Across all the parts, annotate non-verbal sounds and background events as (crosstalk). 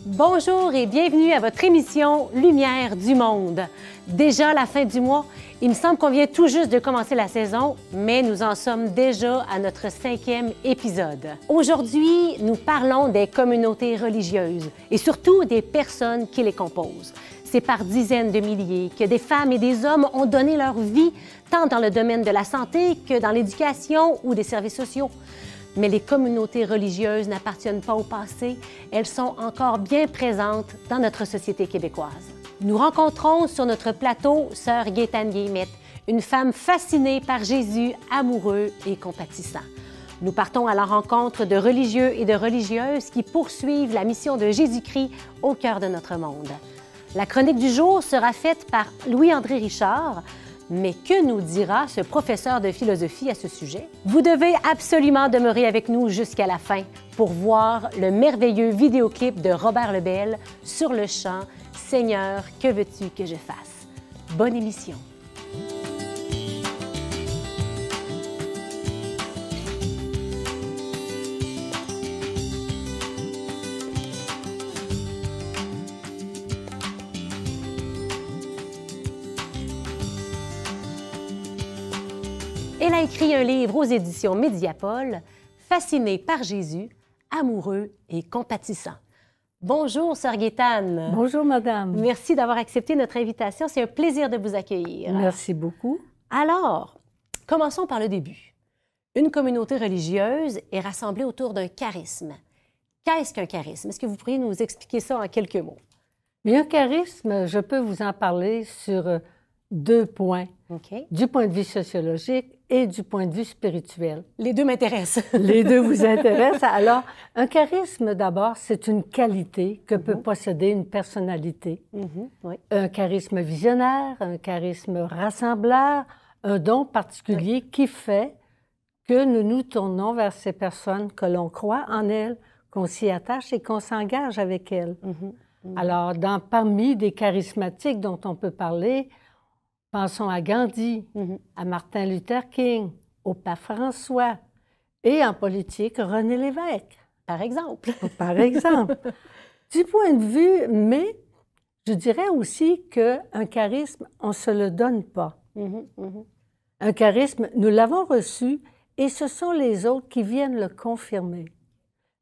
Bonjour et bienvenue à votre émission Lumière du Monde. Déjà la fin du mois, il me semble qu'on vient tout juste de commencer la saison, mais nous en sommes déjà à notre cinquième épisode. Aujourd'hui, nous parlons des communautés religieuses et surtout des personnes qui les composent. C'est par dizaines de milliers que des femmes et des hommes ont donné leur vie, tant dans le domaine de la santé que dans l'éducation ou des services sociaux. Mais les communautés religieuses n'appartiennent pas au passé, elles sont encore bien présentes dans notre société québécoise. Nous rencontrons sur notre plateau Sœur Gaétane Guillemette, une femme fascinée par Jésus, amoureux et compatissant. Nous partons à la rencontre de religieux et de religieuses qui poursuivent la mission de Jésus-Christ au cœur de notre monde. La chronique du jour sera faite par Louis-André Richard, mais que nous dira ce professeur de philosophie à ce sujet? Vous devez absolument demeurer avec nous jusqu'à la fin pour voir le merveilleux vidéoclip de Robert Lebel sur le chant Seigneur, que veux-tu que je fasse? Bonne émission. Écrit un livre aux éditions Médiapol, Fasciné par Jésus, amoureux et compatissant. Bonjour, Sœur Gaétane. Bonjour, Madame. Merci d'avoir accepté notre invitation. C'est un plaisir de vous accueillir. Merci beaucoup. Alors, commençons par le début. Une communauté religieuse est rassemblée autour d'un charisme. Qu'est-ce qu'un charisme? Est-ce que vous pourriez nous expliquer ça en quelques mots? Mais un charisme, je peux vous en parler sur deux points, OK. du point de vue sociologique et du point de vue spirituel. Les deux m'intéressent. (laughs) Les deux vous (laughs) intéressent. Alors, un charisme, d'abord, c'est une qualité que peut posséder une personnalité. Mhm, oui. Un charisme visionnaire, un charisme rassembleur, un don particulier qui fait que nous nous tournons vers ces personnes, que l'on croit en elles, qu'on s'y attache et qu'on s'engage avec elles. Mhm. Alors, dans, parmi des charismatiques dont on peut parler, pensons à Gandhi, Mhm. à Martin Luther King, au pape François et en politique, René Lévesque, Par exemple. par exemple. (laughs) du point de vue, mais je dirais aussi qu'un charisme, on ne se le donne pas. Mhm, mhm. Un charisme, nous l'avons reçu et ce sont les autres qui viennent le confirmer.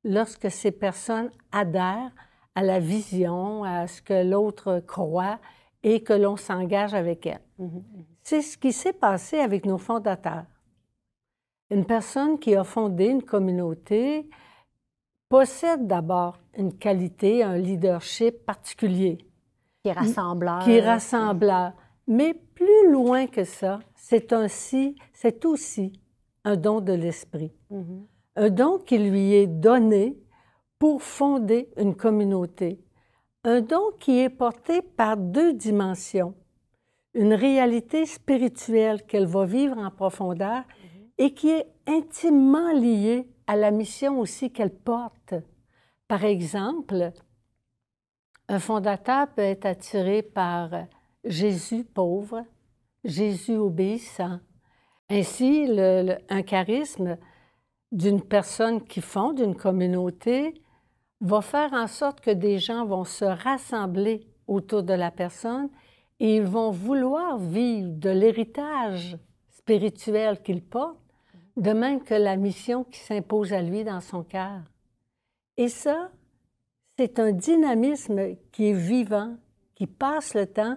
Lorsque ces personnes adhèrent à la vision, à ce que l'autre croit et que l'on s'engage avec elle. Mhm, C'est ce qui s'est passé avec nos fondateurs. Une personne qui a fondé une communauté possède d'abord une qualité, un leadership particulier Qui est rassembleur. qui est rassembleur. Mais plus loin que ça, c'est aussi, c'est aussi un don de l'esprit. Mhm. Un don qui lui est donné pour fonder une communauté. Un don qui est porté par deux dimensions. Une réalité spirituelle qu'elle va vivre en profondeur et qui est intimement liée à la mission aussi qu'elle porte. Par exemple, un fondateur peut être attiré par Jésus pauvre, Jésus obéissant. Ainsi, le- le- un charisme d'une personne qui fonde une communauté va faire en sorte que des gens vont se rassembler autour de la personne et ils vont vouloir vivre de l'héritage spirituel qu'il porte, de même que la mission qui s'impose à lui dans son cœur. Et ça, c'est un dynamisme qui est vivant, qui passe le temps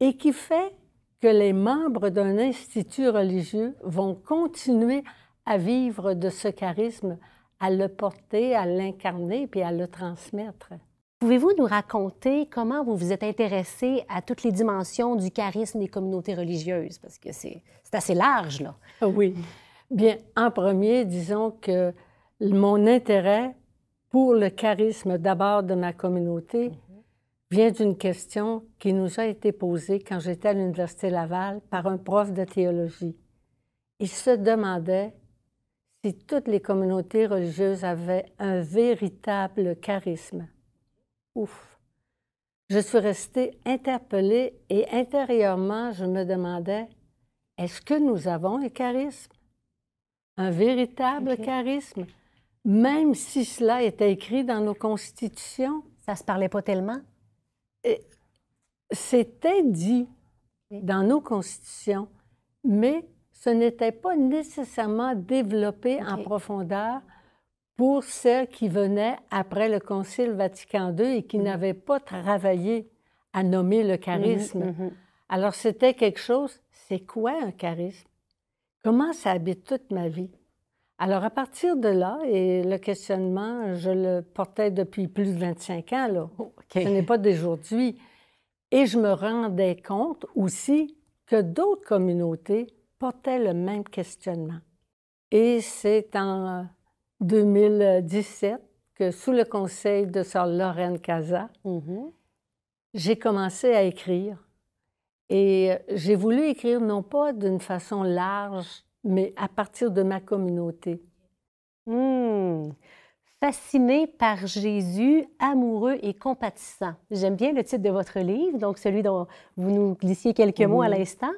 et qui fait que les membres d'un institut religieux vont continuer à vivre de ce charisme, à le porter, à l'incarner puis à le transmettre. Pouvez-vous nous raconter comment vous vous êtes intéressé à toutes les dimensions du charisme des communautés religieuses? Parce que c'est assez large, là. Ah Oui. Bien, en premier, disons que mon intérêt pour le charisme d'abord de ma communauté vient d'une question qui nous a été posée quand j'étais à l'Université Laval par un prof de théologie. Il se demandait si toutes les communautés religieuses avaient un véritable charisme. Ouf! Je suis restée interpellée et intérieurement, je me demandais, est-ce que nous avons un charisme? Un véritable charisme? Même si cela était écrit dans nos constitutions, Ça se parlait pas tellement? C'était dit dans nos constitutions, mais ce n'était pas nécessairement développé en profondeur pour celles qui venaient après le Concile Vatican II et qui mm-hmm. n'avaient pas travaillé à nommer le charisme. Mm-hmm, mm-hmm. Alors c'était quelque chose, c'est quoi un charisme? Comment ça habite toute ma vie? Alors à partir de là, et le questionnement, je le portais depuis plus de 25 ans, là. Oh, ce n'est pas d'aujourd'hui. Et je me rendais compte aussi que d'autres communautés portaient le même questionnement. Et c'est en 2017 que, sous le conseil de Sœur Lorraine Casa, mm-hmm. j'ai commencé à écrire. Et j'ai voulu écrire non pas d'une façon large, mais à partir de ma communauté. Hmm fasciné par Jésus, amoureux et compatissant. J'aime bien le titre de votre livre, donc celui dont vous nous glissiez quelques mots à l'instant.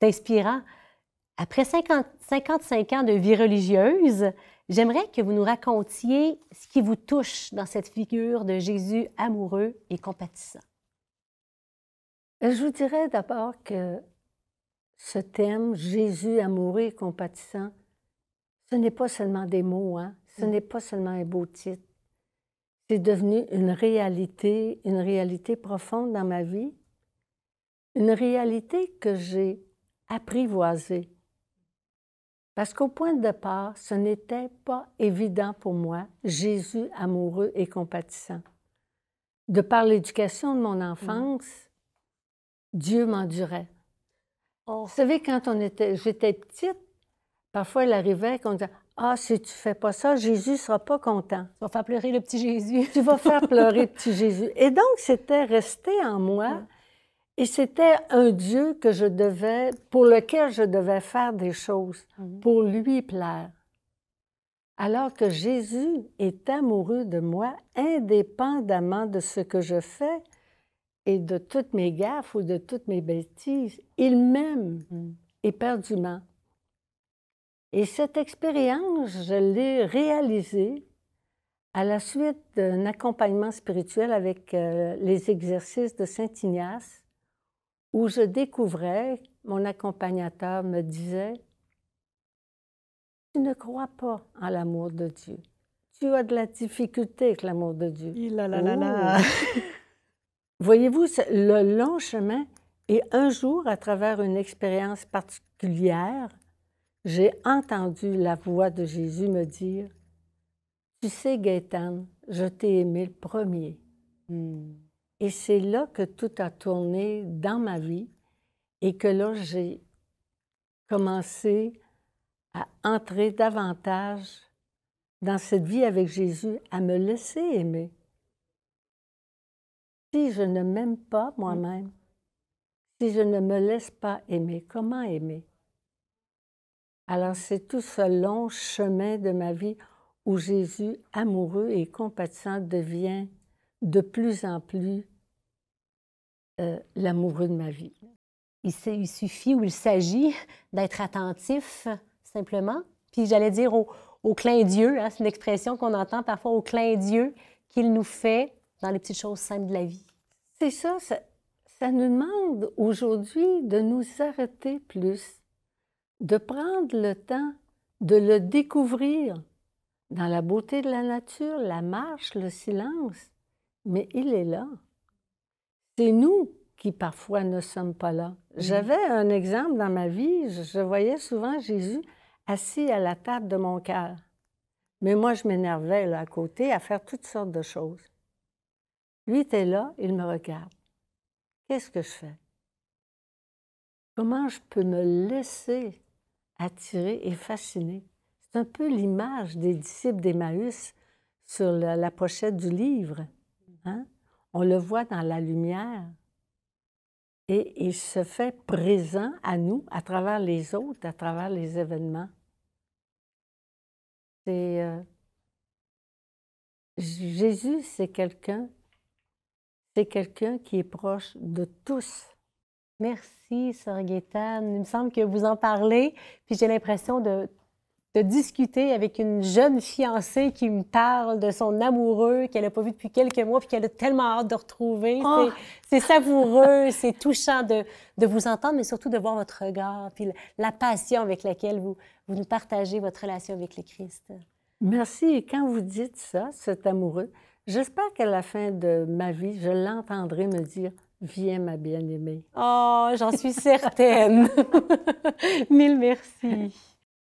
C'est inspirant. Après 50, 55 ans de vie religieuse, j'aimerais que vous nous racontiez ce qui vous touche dans cette figure de Jésus amoureux et compatissant. Je vous dirais d'abord que ce thème, Jésus amoureux et compatissant, ce n'est pas seulement des mots, hein? Ce n'est pas seulement un beau titre. C'est devenu une réalité, une réalité profonde dans ma vie, une réalité que j'ai apprivoisée. Parce qu'au point de départ, ce n'était pas évident pour moi, Jésus amoureux et compatissant. De par l'éducation de mon enfance, Dieu m'endurait. Oh. Vous savez, quand on était, j'étais petite, parfois il arrivait qu'on disait ah, si tu fais pas ça, Jésus ne sera pas content. Tu vas faire pleurer le petit Jésus. tu vas faire (laughs) pleurer le petit Jésus. Et donc, c'était resté en moi. Et c'était un Dieu que je devais, pour lequel je devais faire des choses, mhm. pour lui plaire. Alors que Jésus est amoureux de moi, indépendamment de ce que je fais et de toutes mes gaffes ou de toutes mes bêtises, il m'aime mhm. éperdument. Et cette expérience, je l'ai réalisée à la suite d'un accompagnement spirituel avec euh, les exercices de Saint Ignace, où je découvrais, mon accompagnateur me disait, tu ne crois pas en l'amour de Dieu. Tu as de la difficulté avec l'amour de Dieu. Oh! (laughs) Voyez-vous, le long chemin, et un jour, à travers une expérience particulière, j'ai entendu la voix de Jésus me dire, Tu sais, Gaëtan, je t'ai aimé le premier. Hmm. Et c'est là que tout a tourné dans ma vie et que là, j'ai commencé à entrer davantage dans cette vie avec Jésus, à me laisser aimer. Si je ne m'aime pas moi-même, si je ne me laisse pas aimer, comment aimer? Alors c'est tout ce long chemin de ma vie où Jésus, amoureux et compatissant, devient de plus en plus euh, l'amoureux de ma vie. Il, suffit ou il s'agit d'être attentif simplement. Puis j'allais dire au, clin d'yeux, hein, c'est une expression qu'on entend parfois au clin d'yeux qu'il nous fait dans les petites choses simples de la vie. C'est ça, ça nous demande aujourd'hui de nous arrêter plus de prendre le temps de le découvrir dans la beauté de la nature, la marche, le silence. Mais il est là. C'est nous qui parfois ne sommes pas là. Mm. J'avais un exemple dans ma vie, je voyais souvent Jésus assis à la table de mon cœur. Mais moi, je m'énervais là à côté à faire toutes sortes de choses. Lui était là, il me regarde. Qu'est-ce que je fais? Comment je peux me laisser attiré et fasciné. C'est un peu l'image des disciples d'Emmaüs sur la, pochette du livre. Hein? On le voit dans la lumière. Et il se fait présent à nous à travers les autres, à travers les événements. C'est euh, Jésus, c'est quelqu'un, c'est quelqu'un qui est proche de tous. Merci, Sœur Gaétane. Il me semble que vous en parlez, puis j'ai l'impression de de discuter avec une jeune fiancée qui me parle de son amoureux qu'elle n'a pas vu depuis quelques mois puis qu'elle a tellement hâte de retrouver. Oh! C'est savoureux, (laughs) c'est touchant de, de, vous entendre, mais surtout de voir votre regard puis la passion avec laquelle vous, vous nous partagez votre relation avec le Christ. Merci. Et quand vous dites ça, cet amoureux, j'espère qu'à la fin de ma vie, je l'entendrai me dire Viens, ma bien-aimée. Oh, j'en suis certaine. (laughs) (laughs) Mille merci.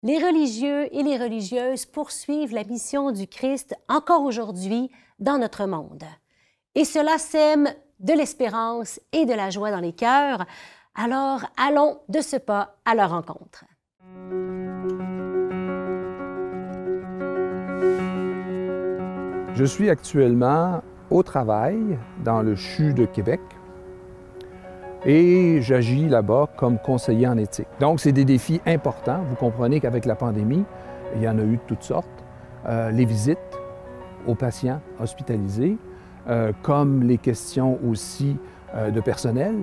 Les religieux et les religieuses poursuivent la mission du Christ encore aujourd'hui dans notre monde. Et cela sème de l'espérance et de la joie dans les cœurs. Alors allons de ce pas à leur rencontre. Je suis actuellement au travail dans le CHU de Québec et j'agis là-bas comme conseiller en éthique. Donc, c'est des défis importants. Vous comprenez qu'avec la pandémie, il y en a eu de toutes sortes. Euh, les visites aux patients hospitalisés, euh, comme les questions aussi euh, de personnel,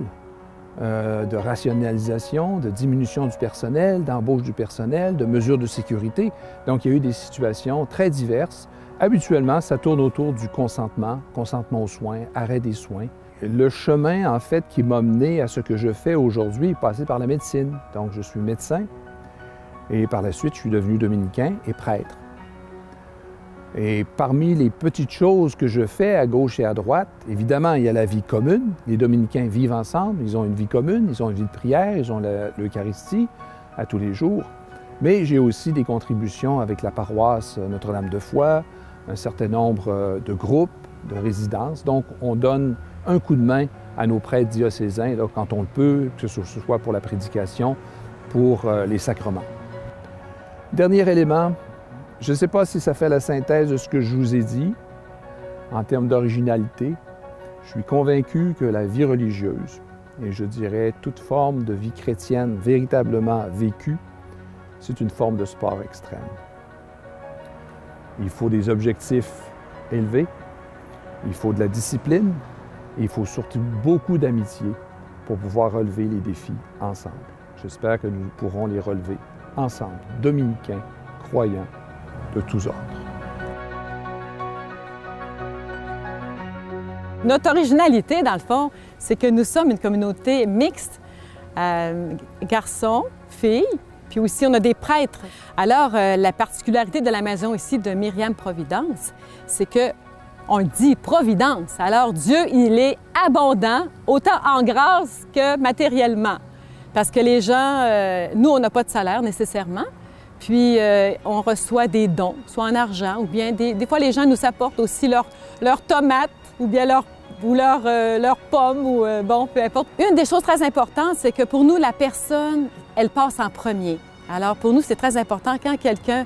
de rationalisation, de diminution du personnel, d'embauche du personnel, de mesures de sécurité. Donc, il y a eu des situations très diverses. Habituellement, ça tourne autour du consentement, consentement aux soins, arrêt des soins, le chemin, en fait, qui m'a mené à ce que je fais aujourd'hui est passé par la médecine. Donc, je suis médecin et par la suite, je suis devenu dominicain et prêtre. Et parmi les petites choses que je fais à gauche et à droite, évidemment, il y a la vie commune. Les dominicains vivent ensemble, ils ont une vie commune, ils ont une vie de prière, ils ont l'Eucharistie à tous les jours. Mais j'ai aussi des contributions avec la paroisse Notre-Dame de Foix, un certain nombre euh, de groupes, de résidences. Donc, on donne un coup de main à nos prêtres diocésains quand on le peut, que ce soit pour la prédication, pour euh, les sacrements. Dernier élément, je ne sais pas si ça fait la synthèse de ce que je vous ai dit en termes d'originalité. Je suis convaincu que la vie religieuse, et je dirais toute forme de vie chrétienne véritablement vécue, c'est une forme de sport extrême. Il faut des objectifs élevés, il faut de la discipline, il faut surtout beaucoup d'amitié pour pouvoir relever les défis ensemble. J'espère que nous pourrons les relever ensemble, dominicains, croyants, de tous ordres. Notre originalité, dans le fond, c'est que nous sommes une communauté mixte, euh, garçons, filles, puis aussi on a des prêtres. Alors, euh, la particularité de la maison ici de Myriam Providence, c'est que on dit providence. Alors Dieu, il est abondant, autant en grâce que matériellement. Parce que les gens, euh, nous, on n'a pas de salaire nécessairement. Puis euh, on reçoit des dons, soit en argent ou bien des, des fois les gens nous apportent aussi leurs leur tomates ou bien leurs leur euh, pommes ou bon, peu importe. Une des choses très importantes, c'est que pour nous, la personne, elle passe en premier. Alors pour nous, c'est très important quand quelqu'un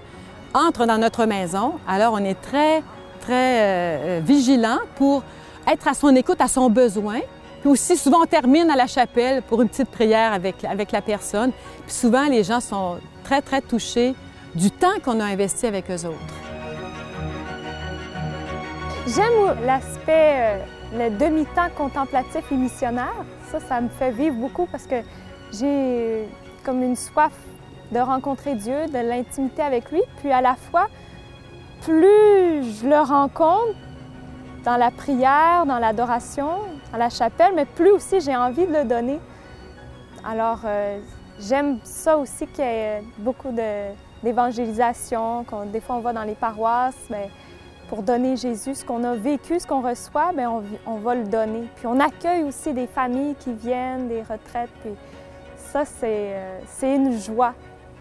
entre dans notre maison, alors on est très très euh, vigilant pour être à son écoute, à son besoin. Puis aussi, souvent, on termine à la chapelle pour une petite prière avec, avec la personne. Puis souvent, les gens sont très, très touchés du temps qu'on a investi avec eux autres. J'aime l'aspect, euh, le demi-temps contemplatif et missionnaire. Ça, ça me fait vivre beaucoup parce que j'ai comme une soif de rencontrer Dieu, de l'intimité avec lui, puis à la fois plus je le rencontre dans la prière, dans l'adoration, dans la chapelle, mais plus aussi j'ai envie de le donner. Alors, euh, j'aime ça aussi qu'il y ait beaucoup d'évangélisation, des fois on va dans les paroisses, mais pour donner Jésus ce qu'on a vécu, ce qu'on reçoit, bien, on, on, va le donner. Puis on accueille aussi des familles qui viennent, des retraites, puis ça, c'est euh, une joie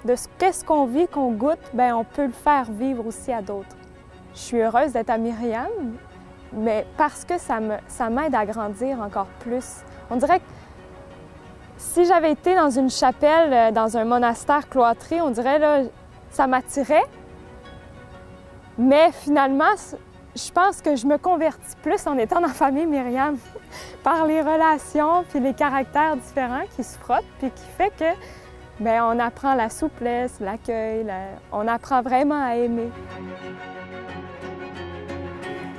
de ce qu'est-ce qu'on vit, qu'on goûte, ben on peut le faire vivre aussi à d'autres. Je suis heureuse d'être à Myriam, mais parce que ça m'aide ça à grandir encore plus. On dirait que si j'avais été dans une chapelle, euh, dans un monastère cloîtré, on dirait là, ça m'attirait. Mais finalement, je pense que je me convertis plus en étant (laughs) dans la famille Myriam (laughs) par les relations puis les caractères différents qui se frottent puis qui fait que Bien, on apprend la souplesse, l'accueil, on apprend vraiment à aimer.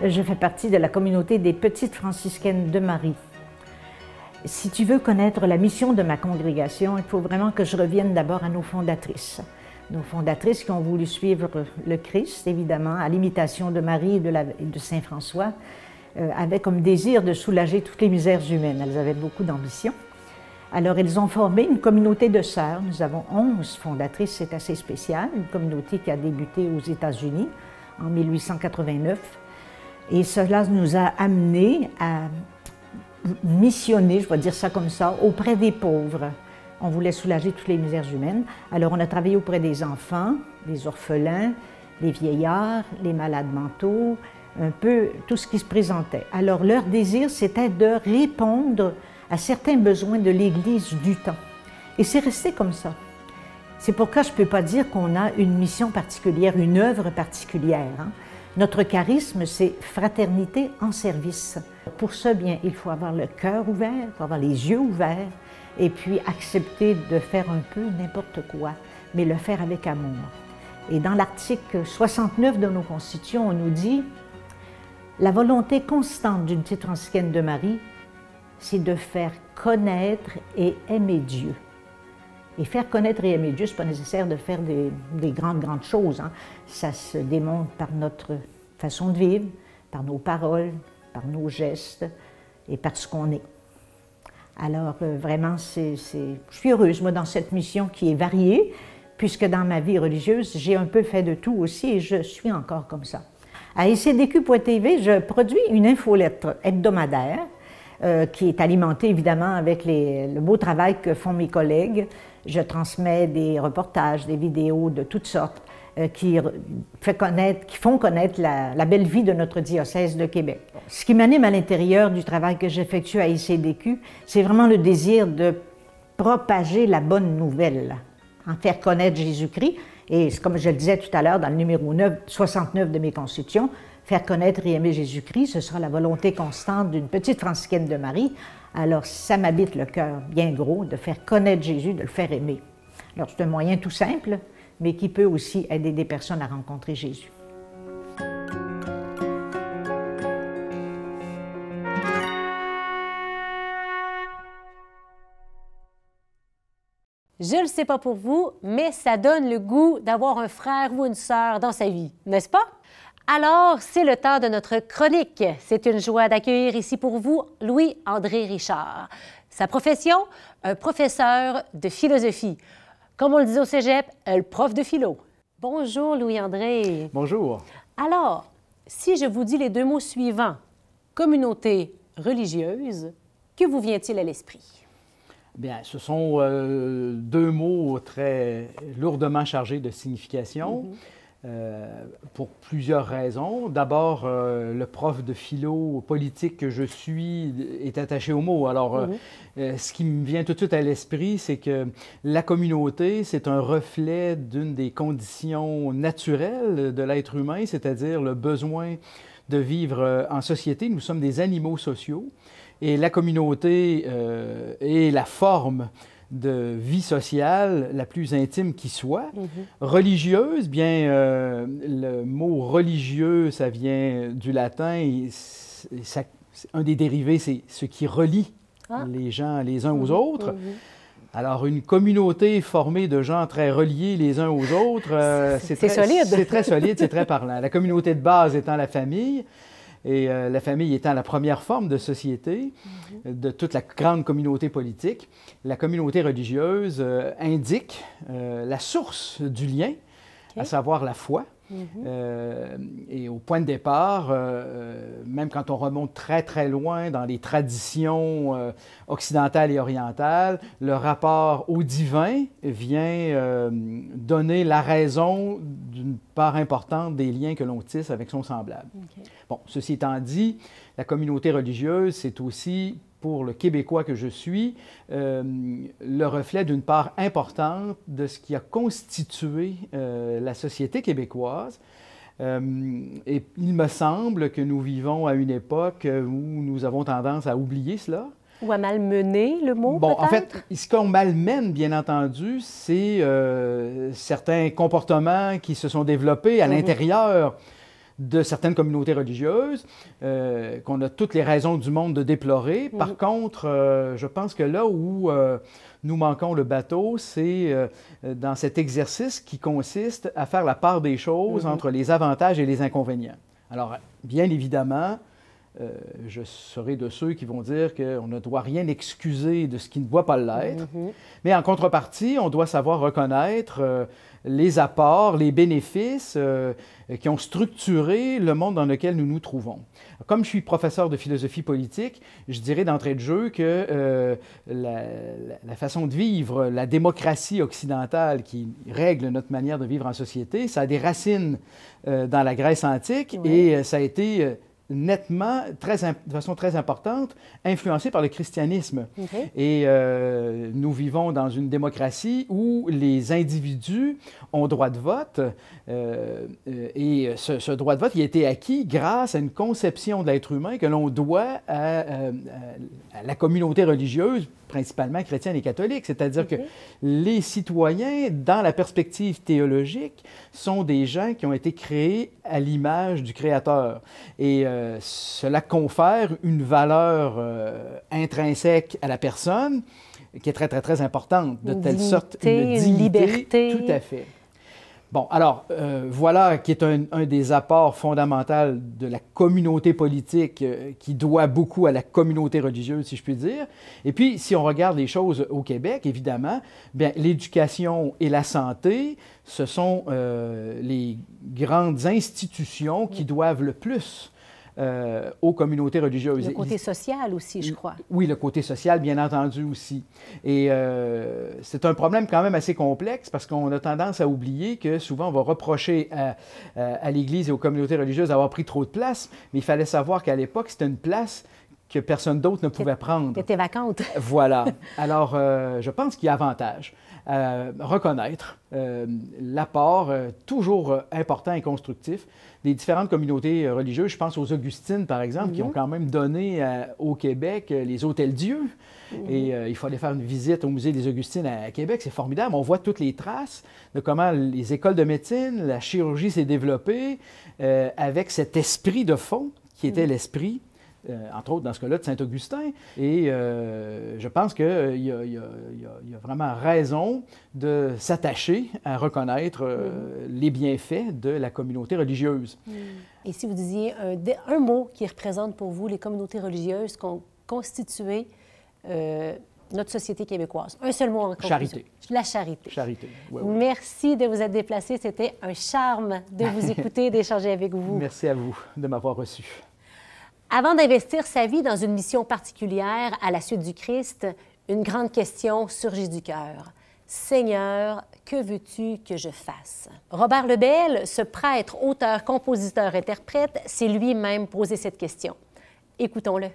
Je fais partie de la communauté des petites franciscaines de Marie. Si tu veux connaître la mission de ma congrégation, il faut vraiment que je revienne d'abord à nos fondatrices. nos fondatrices qui ont voulu suivre le Christ, évidemment, à l'imitation de Marie et de, Saint François, euh, avaient comme désir de soulager toutes les misères humaines. Elles avaient beaucoup d'ambition. Alors, elles ont formé une communauté de sœurs. Nous avons 11 fondatrices, c'est assez spécial, une communauté qui a débuté aux États-Unis en 1889. Et cela nous a amenés à missionner, je vais dire ça comme ça, auprès des pauvres. On voulait soulager toutes les misères humaines. Alors, on a travaillé auprès des enfants, des orphelins, des vieillards, les malades mentaux, un peu tout ce qui se présentait. Alors, leur désir, c'était de répondre à certains besoins de l'Église du temps. Et c'est resté comme ça. C'est pourquoi je ne peux pas dire qu'on a une mission particulière, une œuvre particulière. Hein. Notre charisme, c'est fraternité en service. Pour ce bien, il faut avoir le cœur ouvert, il faut avoir les yeux ouverts, et puis accepter de faire un peu n'importe quoi, mais le faire avec amour. Et dans l'article 69 de nos constitutions, on nous dit la volonté constante d'une petite franciscaine de Marie, c'est de faire connaître et aimer Dieu. Et faire connaître et aimer Dieu, ce n'est pas nécessaire de faire des, grandes, grandes choses. Hein. Ça se démontre par notre façon de vivre, par nos paroles, par nos gestes et par ce qu'on est. Alors, euh, vraiment, c'est, je suis heureuse, moi, dans cette mission qui est variée, puisque dans ma vie religieuse, j'ai un peu fait de tout aussi et je suis encore comme ça. À ICDQ.tv, je produis une infolettre hebdomadaire euh, qui est alimentée évidemment avec le beau travail que font mes collègues. Je transmets des reportages, des vidéos de toutes sortes. Euh, qui, font connaître la, belle vie de notre diocèse de Québec. Ce qui m'anime à l'intérieur du travail que j'effectue à ICDQ, c'est vraiment le désir de propager la bonne nouvelle, en faire connaître Jésus-Christ. Et comme je le disais tout à l'heure dans le numéro 9, 69 de mes constitutions, faire connaître et aimer Jésus-Christ, ce sera la volonté constante d'une petite franciscaine de Marie. Alors ça m'habite le cœur bien gros de faire connaître Jésus, de le faire aimer. Alors c'est un moyen tout simple, mais qui peut aussi aider des personnes à rencontrer Jésus. Je ne le sais pas pour vous, mais ça donne le goût d'avoir un frère ou une sœur dans sa vie, n'est-ce pas? Alors, c'est le temps de notre chronique. C'est une joie d'accueillir ici pour vous Louis-André Richard. Sa profession, un professeur de philosophie. Comme on le dit au cégep, le prof de philo. Bonjour, Louis-André. Bonjour. Alors, si je vous dis les deux mots suivants, communauté religieuse, que vous vient-il à l'esprit? Bien, ce sont euh, deux mots très lourdement chargés de signification. Mm-hmm. Euh, pour plusieurs raisons. D'abord, euh, le prof de philo politique que je suis est attaché au mot. Alors, euh, ce qui me vient tout de suite à l'esprit, c'est que la communauté, c'est un reflet d'une des conditions naturelles de l'être humain, c'est-à-dire le besoin de vivre en société. Nous sommes des animaux sociaux et la communauté est la forme de vie sociale la plus intime qui soit. Mhm. Religieuse, bien, euh, le mot religieux, ça vient du latin. Et un des dérivés, c'est ce qui relie ah. les gens les uns aux mhm. autres. Mhm. Alors, une communauté formée de gens très reliés les uns aux autres, euh, c'est solide. C'est très solide, c'est très parlant. La communauté de base étant la famille, et euh, la famille étant la première forme de société mhm. de toute la grande communauté politique, la communauté religieuse euh, indique euh, la source du lien, à savoir la foi. Mhm. Euh, et au point de départ, euh, euh, même quand on remonte très très loin dans les traditions occidentales et orientales, le rapport au divin vient donner la raison d'une part importante des liens que l'on tisse avec son semblable. Bon, ceci étant dit, la communauté religieuse, c'est aussi pour le Québécois que je suis, euh, le reflet d'une part importante de ce qui a constitué euh, la société québécoise. Euh, et il me semble que nous vivons à une époque où nous avons tendance à oublier cela. Ou à malmener le mot, Bon, en fait, ce qu'on malmène, bien entendu, c'est certains comportements qui se sont développés à mm-hmm. l'intérieur de certaines communautés religieuses, euh, qu'on a toutes les raisons du monde de déplorer. Par Mhm. contre, euh, je pense que là où euh, nous manquons le bateau, c'est dans cet exercice qui consiste à faire la part des choses Mhm. entre les avantages et les inconvénients. Alors, bien évidemment, je serai de ceux qui vont dire qu'on ne doit rien excuser de ce qui ne doit pas l'être. Mhm. Mais en contrepartie, on doit savoir reconnaître les apports, les bénéfices euh, qui ont structuré le monde dans lequel nous nous trouvons. Comme je suis professeur de philosophie politique, je dirais d'entrée de jeu que euh, la, façon de vivre, la démocratie occidentale qui règle notre manière de vivre en société, ça a des racines euh, dans la Grèce antique Oui. et ça a été nettement, très, de façon très importante, influencé par le christianisme. Et euh, nous vivons dans une démocratie où les individus ont droit de vote. euh, euh, et ce, ce droit de vote il a été acquis grâce à une conception de l'être humain que l'on doit à, à- à la communauté religieuse, principalement chrétienne et catholique. C'est-à-dire que OK. les citoyens, dans la perspective théologique, sont des gens qui ont été créés à l'image du Créateur. Et euh, cela confère une valeur euh, intrinsèque à la personne qui est très, très, très importante, de telle sorte dignité, une liberté. Tout à fait. Bon, alors, euh, voilà qui est un, des apports fondamentaux de la communauté politique euh, qui doit beaucoup à la communauté religieuse, si je puis dire. Et puis, si on regarde les choses au Québec, évidemment, bien, l'éducation et la santé, ce sont euh, les grandes institutions qui doivent le plus euh, aux communautés religieuses. Le côté social aussi, je crois. Oui, le côté social, bien entendu aussi. Et euh, c'est un problème quand même assez complexe parce qu'on a tendance à oublier que souvent on va reprocher à, l'Église et aux communautés religieuses d'avoir pris trop de place, mais il fallait savoir qu'à l'époque, c'était une place que personne d'autre ne pouvait prendre. Qui était vacante. Voilà. Alors, euh, je pense qu'il y a avantage à reconnaître euh, l'apport euh, toujours euh, important et constructif des différentes communautés euh, religieuses. Je pense aux Augustines, par exemple, qui ont quand même donné euh, au Québec euh, les hôtels Dieu. Et euh, il fallait faire une visite au musée des Augustines à, à Québec. C'est formidable. On voit toutes les traces de comment les écoles de médecine, la chirurgie s'est développée euh, avec cet esprit de fond qui était l'esprit euh, entre autres dans ce cas-là de Saint-Augustin. Et euh, je pense qu'il y, a- il y a- y y vraiment raison de s'attacher à reconnaître euh, les bienfaits de la communauté religieuse. Et si vous disiez un, mot qui représente pour vous les communautés religieuses qui ont constitué euh, notre société québécoise, un seul mot en conclusion. Charité. La charité. Charité. Ouais, ouais. Merci de vous être déplacé. C'était un charme de vous (laughs) écouter, d'échanger avec vous. Merci à vous de m'avoir reçu. Avant d'investir sa vie dans une mission particulière à la suite du Christ, une grande question surgit du cœur. Seigneur, que veux-tu que je fasse? Robert Lebel, ce prêtre, auteur, compositeur, interprète, s'est lui-même posé cette question. Écoutons-le.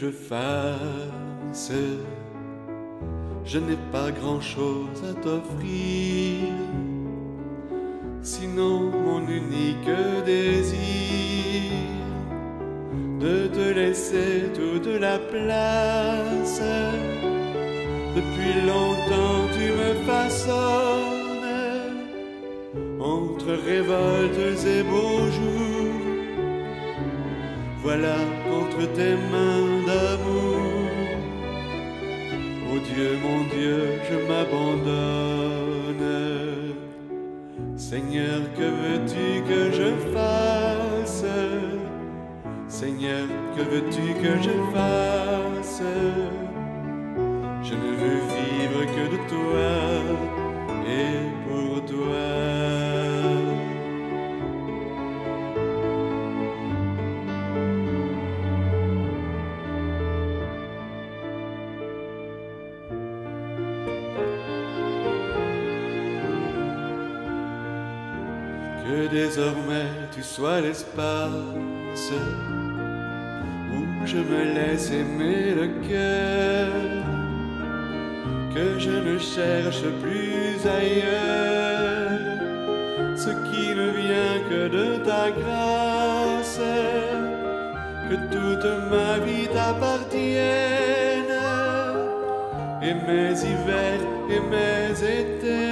Je fasse Je n'ai pas grand-chose à t'offrir, sinon mon unique désir de te laisser toute la place. Depuis longtemps tu me façonnes entre révoltes et beaux jours. Voilà contre tes mains Dieu, mon Dieu, je m'abandonne. Seigneur, que veux-tu que je fasse? Seigneur, que veux-tu que je fasse? Je ne veux vivre que de toi et désormais tu sois l'espace où je me laisse aimer le cœur, que je ne cherche plus ailleurs. Ce qui ne vient que de ta grâce, que toute ma vie t'appartienne, et mes hivers et mes étés,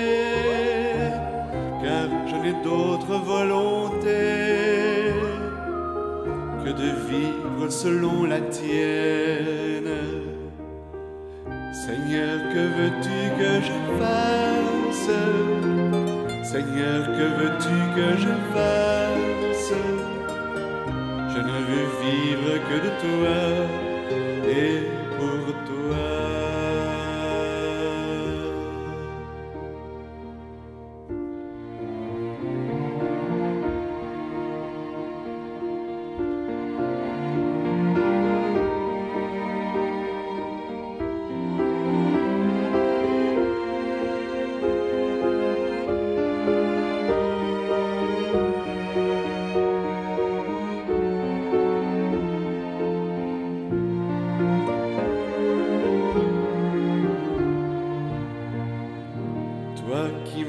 d'autre volonté que de vivre selon la tienne. Seigneur, que veux-tu que je fasse? Seigneur, que veux-tu que je fasse? Je ne veux vivre que de toi et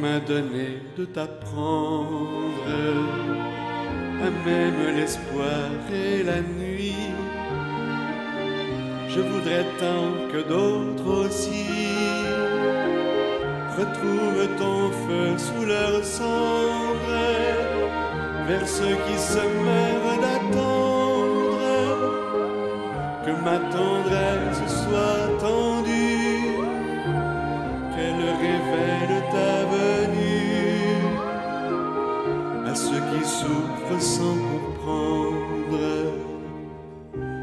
M'as donné de t'apprendre. À même l'espoir et la nuit, je voudrais tant que d'autres aussi retrouvent ton feu sous leur cendre vers ceux qui se meurent d'attendre. Que ma tendresse soit qui souffrent sans comprendre.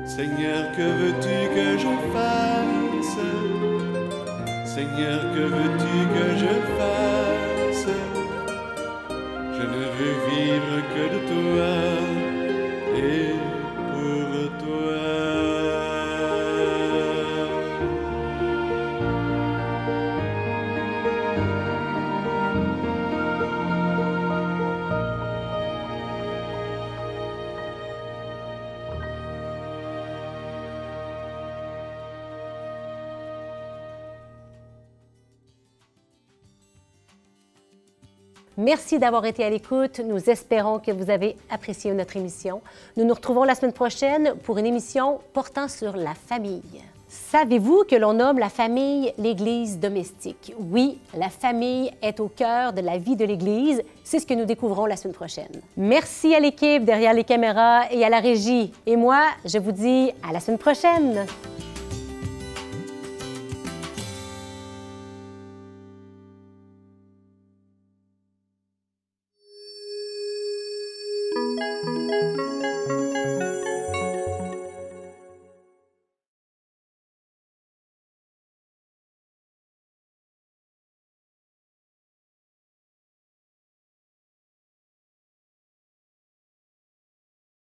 Seigneur, que veux-tu que je fasse? Seigneur, que veux-tu que je fasse? Merci d'avoir été à l'écoute. Nous espérons que vous avez apprécié notre émission. Nous nous retrouvons la semaine prochaine pour une émission portant sur la famille. Savez-vous que l'on nomme la famille l'Église domestique? Oui, la famille est au cœur de la vie de l'Église. C'est ce que nous découvrons la semaine prochaine. Merci à l'équipe derrière les caméras et à la régie. Et moi, je vous dis à la semaine prochaine.